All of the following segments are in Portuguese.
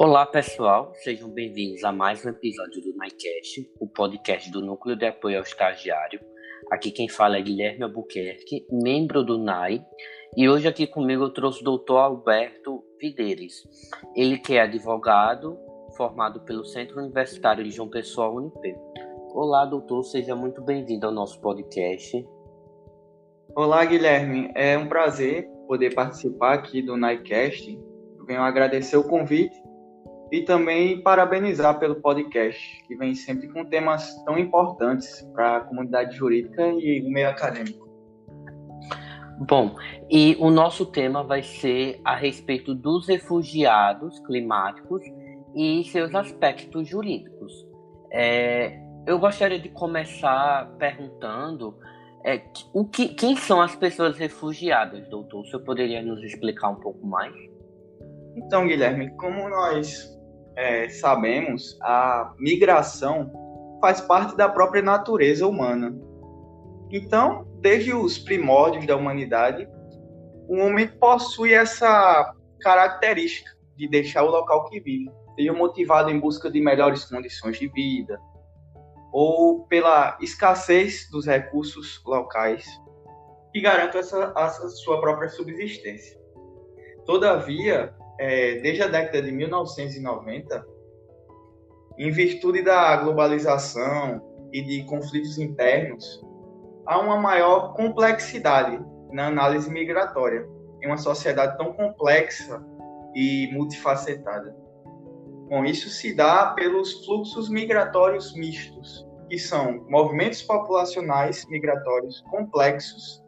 Olá pessoal, sejam bem-vindos a mais um episódio do NICAST, o podcast do Núcleo de Apoio ao Estagiário. Aqui quem fala é Guilherme Albuquerque, membro do NAI, e hoje aqui comigo eu trouxe o doutor Alberto Videiros. Ele que é advogado, formado pelo Centro Universitário de João Pessoa, UNIP. Olá, doutor, seja muito bem-vindo ao nosso podcast. Olá, Guilherme. É um prazer poder participar aqui do NICAST. Eu venho agradecer o convite e também parabenizar pelo podcast, que vem sempre com temas tão importantes para a comunidade jurídica e o meio acadêmico. Bom, e o nosso tema vai ser a respeito dos refugiados climáticos e seus aspectos jurídicos. É, eu gostaria de começar perguntando é, o que, quem são as pessoas refugiadas, doutor? O senhor poderia nos explicar um pouco mais? Então, Guilherme, como nós é, sabemos, a migração faz parte da própria natureza humana. Então, desde os primórdios da humanidade, o homem possui essa característica de deixar o local que vive, seja motivado em busca de melhores condições de vida, ou pela escassez dos recursos locais que garantam essa, essa sua própria subsistência. Todavia, é, desde a década de 1990, em virtude da globalização e de conflitos internos, há uma maior complexidade na análise migratória em uma sociedade tão complexa e multifacetada. Bom, isso se dá pelos fluxos migratórios mistos, que são movimentos populacionais migratórios complexos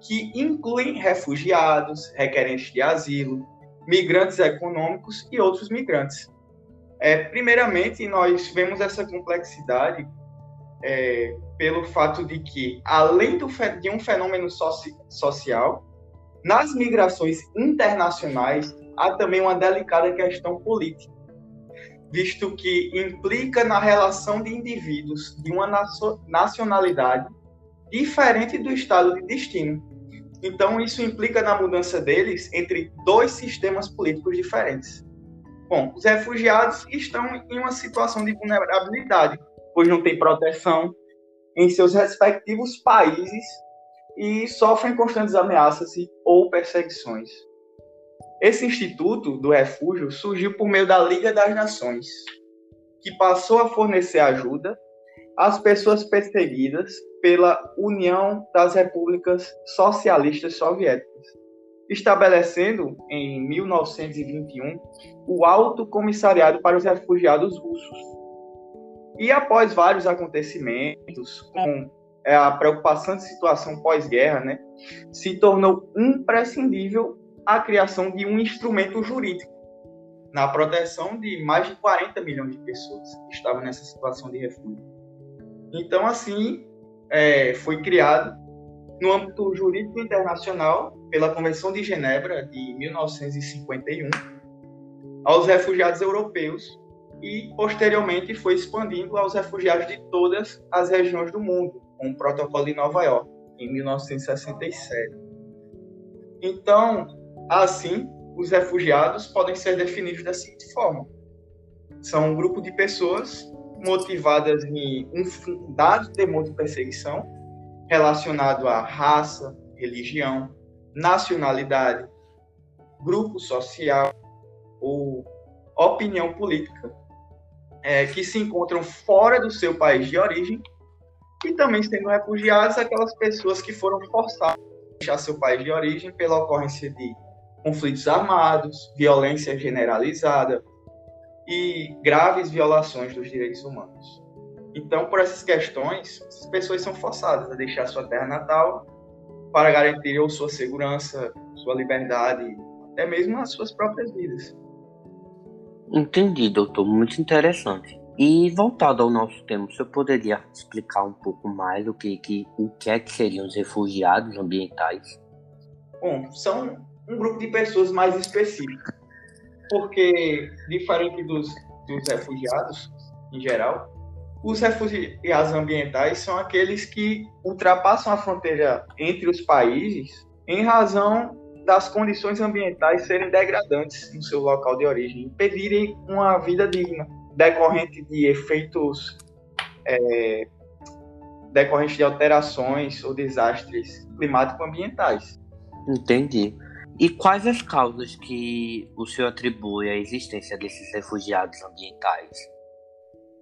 que incluem refugiados, requerentes de asilo, migrantes econômicos e outros migrantes. É, primeiramente, nós vemos essa complexidade é, pelo fato de que, além do, de um fenômeno soci, social, nas migrações internacionais há também uma delicada questão política, visto que implica na relação de indivíduos de uma nacionalidade diferente do estado de destino. Então, isso implica na mudança deles entre dois sistemas políticos diferentes. Bom, os refugiados estão em uma situação de vulnerabilidade, pois não têm proteção em seus respectivos países e sofrem constantes ameaças ou perseguições. Esse Instituto do Refúgio surgiu por meio da Liga das Nações, que passou a fornecer ajuda às pessoas perseguidas pela União das Repúblicas Socialistas Soviéticas, estabelecendo em 1921 o Alto Comissariado para os Refugiados Russos. E após vários acontecimentos, com é, a preocupante situação pós-guerra, né, se tornou imprescindível a criação de um instrumento jurídico na proteção de mais de 40 milhões de pessoas que estavam nessa situação de refúgio. Então, assim, é, foi criado no âmbito jurídico internacional pela Convenção de Genebra de 1951 aos refugiados europeus e posteriormente foi expandindo aos refugiados de todas as regiões do mundo, com o Protocolo de Nova York em 1967. Então, assim, os refugiados podem ser definidos da seguinte forma: são um grupo de pessoas motivadas em um fundado temor de perseguição relacionado à raça, religião, nacionalidade, grupo social ou opinião política, é, que se encontram fora do seu país de origem e também sendo refugiados aquelas pessoas que foram forçadas a deixar seu país de origem pela ocorrência de conflitos armados, violência generalizada, e graves violações dos direitos humanos. Então, por essas questões, as pessoas são forçadas a deixar sua terra natal para garantir ou sua segurança, sua liberdade, até mesmo as suas próprias vidas. Entendi, doutor. Muito interessante. E voltado ao nosso tema, o senhor poderia explicar um pouco mais o que, que, o que é que seriam os refugiados ambientais? Bom, são um grupo de pessoas mais específicas porque, diferente dos, dos refugiados em geral, os refugiados ambientais são aqueles que ultrapassam a fronteira entre os países em razão das condições ambientais serem degradantes no seu local de origem, impedirem uma vida digna, decorrente de efeitos é, de alterações ou desastres climático-ambientais. Entendi. E quais as causas que o senhor atribui à existência desses refugiados ambientais?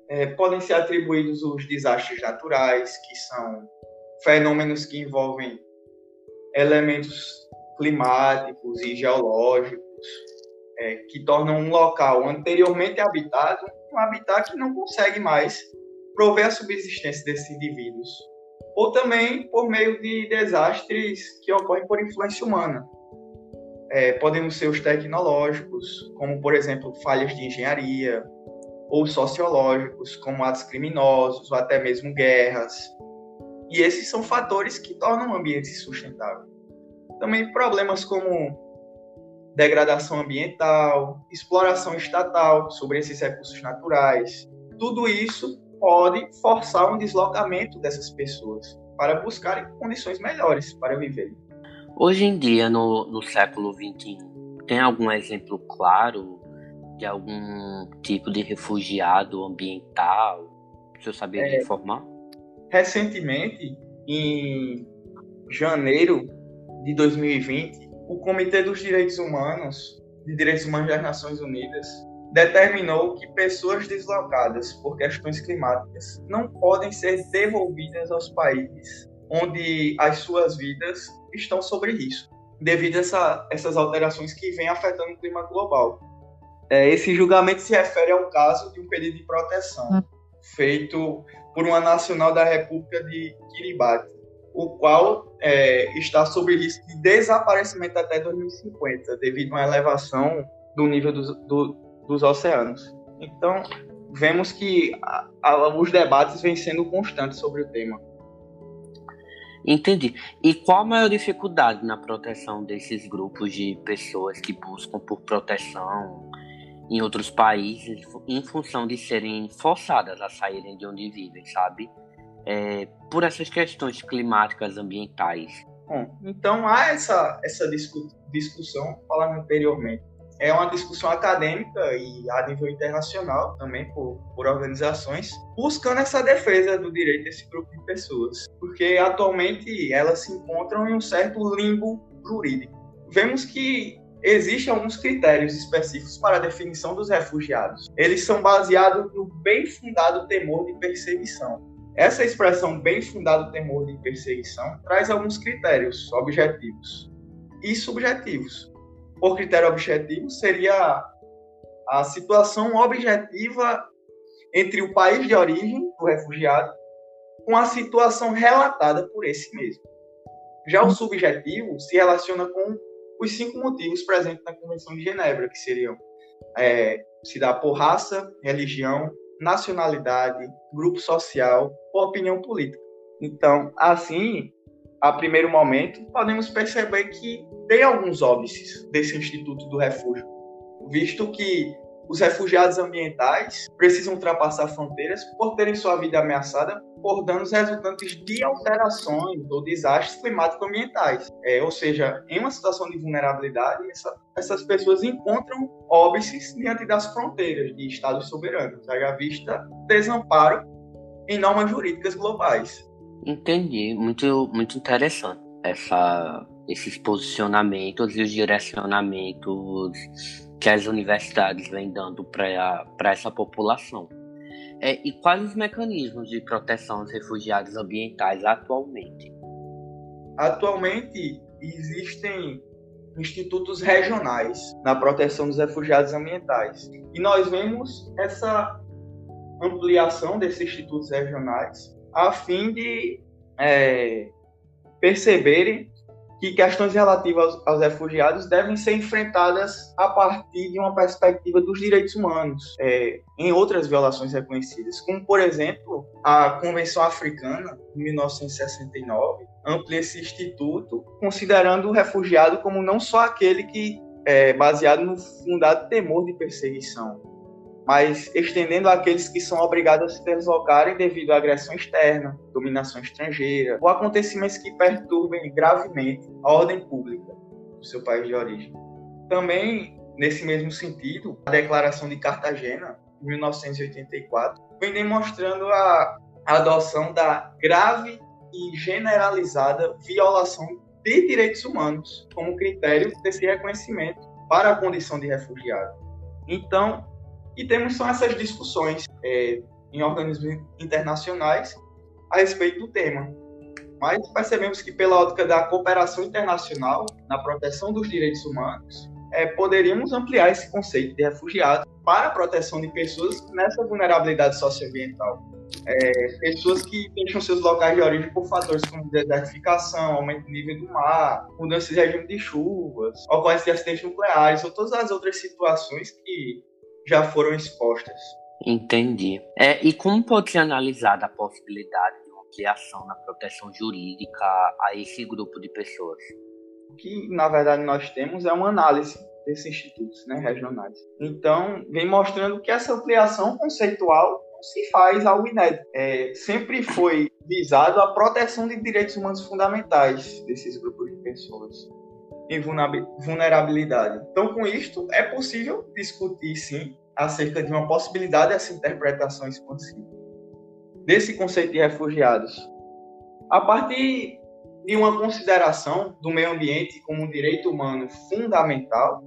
É, podem ser atribuídos os desastres naturais, que são fenômenos que envolvem elementos climáticos e geológicos, é, que tornam um local anteriormente habitado um habitat que não consegue mais prover a subsistência desses indivíduos. Ou também por meio de desastres que ocorrem por influência humana, é, podem ser os tecnológicos, como, por exemplo, falhas de engenharia, ou sociológicos, como atos criminosos, ou até mesmo guerras. E esses são fatores que tornam o ambiente sustentável. Também problemas como degradação ambiental, exploração estatal sobre esses recursos naturais. Tudo isso pode forçar um deslocamento dessas pessoas para buscarem condições melhores para viver. Hoje em dia, no, no século XXI, tem algum exemplo claro de algum tipo de refugiado ambiental? O senhor sabia é, informar? Recentemente, em janeiro de 2020, o Comitê dos Direitos Humanos, de Direitos Humanos das Nações Unidas, determinou que pessoas deslocadas por questões climáticas não podem ser devolvidas aos países onde as suas vidas estão sob risco, devido a essa, essas alterações que vêm afetando o clima global. É, esse julgamento se refere ao caso de um pedido de proteção feito por uma nacional da República de Kiribati, o qual é, está sob risco de desaparecimento até 2050, devido a uma elevação do nível dos, do, dos oceanos. Então, vemos que a, a, os debates vêm sendo constantes sobre o tema. Entendi. E qual a maior dificuldade na proteção desses grupos de pessoas que buscam por proteção em outros países em função de serem forçadas a saírem de onde vivem, sabe? É, por essas questões climáticas ambientais. Bom, então há essa, essa discu discussão, falando anteriormente, é uma discussão acadêmica e a nível internacional também por, por organizações buscando essa defesa do direito desse grupo de pessoas, porque atualmente elas se encontram em um certo limbo jurídico. Vemos que existem alguns critérios específicos para a definição dos refugiados. Eles são baseados no bem fundado temor de perseguição. Essa expressão bem fundado temor de perseguição traz alguns critérios objetivos e subjetivos por critério objetivo seria a situação objetiva entre o país de origem do refugiado com a situação relatada por esse mesmo. Já o subjetivo se relaciona com os cinco motivos presentes na Convenção de Genebra, que seriam é, se dá por raça, religião, nacionalidade, grupo social ou opinião política. Então, assim, a primeiro momento, podemos perceber que tem alguns óbices desse Instituto do Refúgio, visto que os refugiados ambientais precisam ultrapassar fronteiras por terem sua vida ameaçada por danos resultantes de alterações ou desastres climático-ambientais. É, ou seja, em uma situação de vulnerabilidade, essa, essas pessoas encontram óbices diante das fronteiras de estados soberanos, haja vista desamparo em normas jurídicas globais. Entendi, muito, muito interessante essa, esses posicionamentos e os direcionamentos que as universidades vêm dando para essa população. É, e quais os mecanismos de proteção aos refugiados ambientais atualmente? Atualmente existem institutos regionais na proteção dos refugiados ambientais. E nós vemos essa ampliação desses institutos regionais a fim de é, perceberem que questões relativas aos, aos, refugiados devem ser enfrentadas a partir de uma perspectiva dos direitos humanos, é, em outras violações reconhecidas, como, por exemplo, a Convenção Africana, de 1969, amplia esse instituto, considerando o refugiado como não só aquele que é baseado no fundado temor de perseguição, mas estendendo àqueles que são obrigados a se deslocarem devido à agressão externa, dominação estrangeira ou acontecimentos que perturbem gravemente a ordem pública. do seu país de origem. Também, nesse mesmo sentido, a Declaração de Cartagena, de 1984, vem demonstrando a adoção da grave e generalizada violação de direitos humanos como critério desse reconhecimento para a condição de refugiado. Então, e temos são essas discussões é, em organismos internacionais a respeito do tema. Mas percebemos que, pela ótica da cooperação internacional na proteção dos direitos humanos, é, poderíamos ampliar esse conceito de refugiado para a proteção de pessoas nessa vulnerabilidade socioambiental. É, pessoas que deixam seus locais de origem por fatores como desertificação, aumento do nível do mar, mudanças de regime de chuvas, ocorrência de acidentes nucleares ou todas as outras situações que já foram expostas. Entendi. É, e como pode ser analisada a possibilidade de uma ampliação na proteção jurídica a esse grupo de pessoas? O que, na verdade, nós temos é uma análise desses institutos né, regionais. Então, vem mostrando que essa ampliação conceitual não se faz algo inédito. É, sempre foi visado a proteção de direitos humanos fundamentais desses grupos de pessoas em vulnerabilidade. Então, com isto, é possível discutir, sim, acerca de uma possibilidade dessa interpretação expansiva desse conceito de refugiados. A partir de uma consideração do meio ambiente como um direito humano fundamental,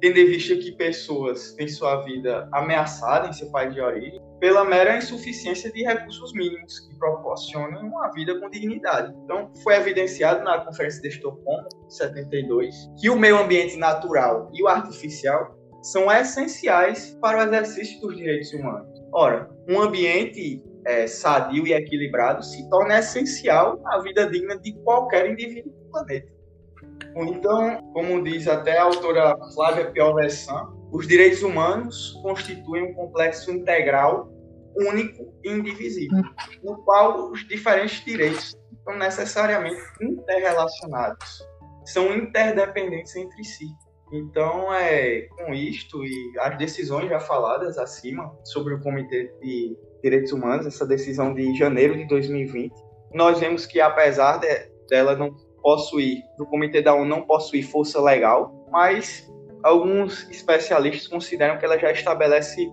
tendo em vista que pessoas têm sua vida ameaçada em seu país de origem, pela mera insuficiência de recursos mínimos que proporcionam uma vida com dignidade. Então, foi evidenciado na Conferência de Estocolmo, 72, que o meio ambiente natural e o artificial são essenciais para o exercício dos direitos humanos. Ora, um ambiente é, sadio e equilibrado se torna essencial à vida digna de qualquer indivíduo do planeta. Então, como diz até a autora Flávia Piovesan, os direitos humanos constituem um complexo integral, único e indivisível, no qual os diferentes direitos estão necessariamente interrelacionados, são interdependentes entre si. Então, é, com isto e as decisões já faladas acima sobre o Comitê de Direitos Humanos, essa decisão de janeiro de 2020, nós vemos que apesar de, dela não possuir, do Comitê da ONU não possuir força legal, mas alguns especialistas consideram que ela já estabelece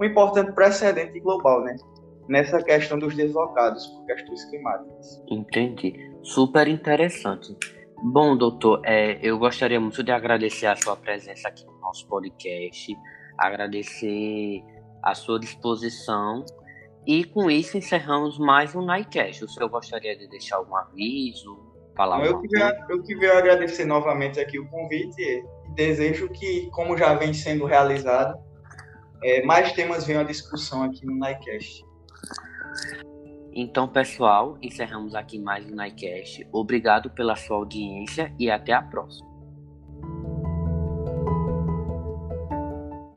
um importante precedente global, né? Nessa questão dos deslocados por questões climáticas. Entendi. Super interessante. Bom, doutor, é, eu gostaria muito de agradecer a sua presença aqui no nosso podcast, agradecer a sua disposição e com isso encerramos mais um Nightcast. O senhor gostaria de deixar algum aviso, falar eu, queria, eu queria agradecer novamente aqui o convite e desejo que, como já vem sendo realizado, é, mais temas venham à discussão aqui no Nightcast. Então, pessoal, encerramos aqui mais um Nightcast. Obrigado pela sua audiência e até a próxima.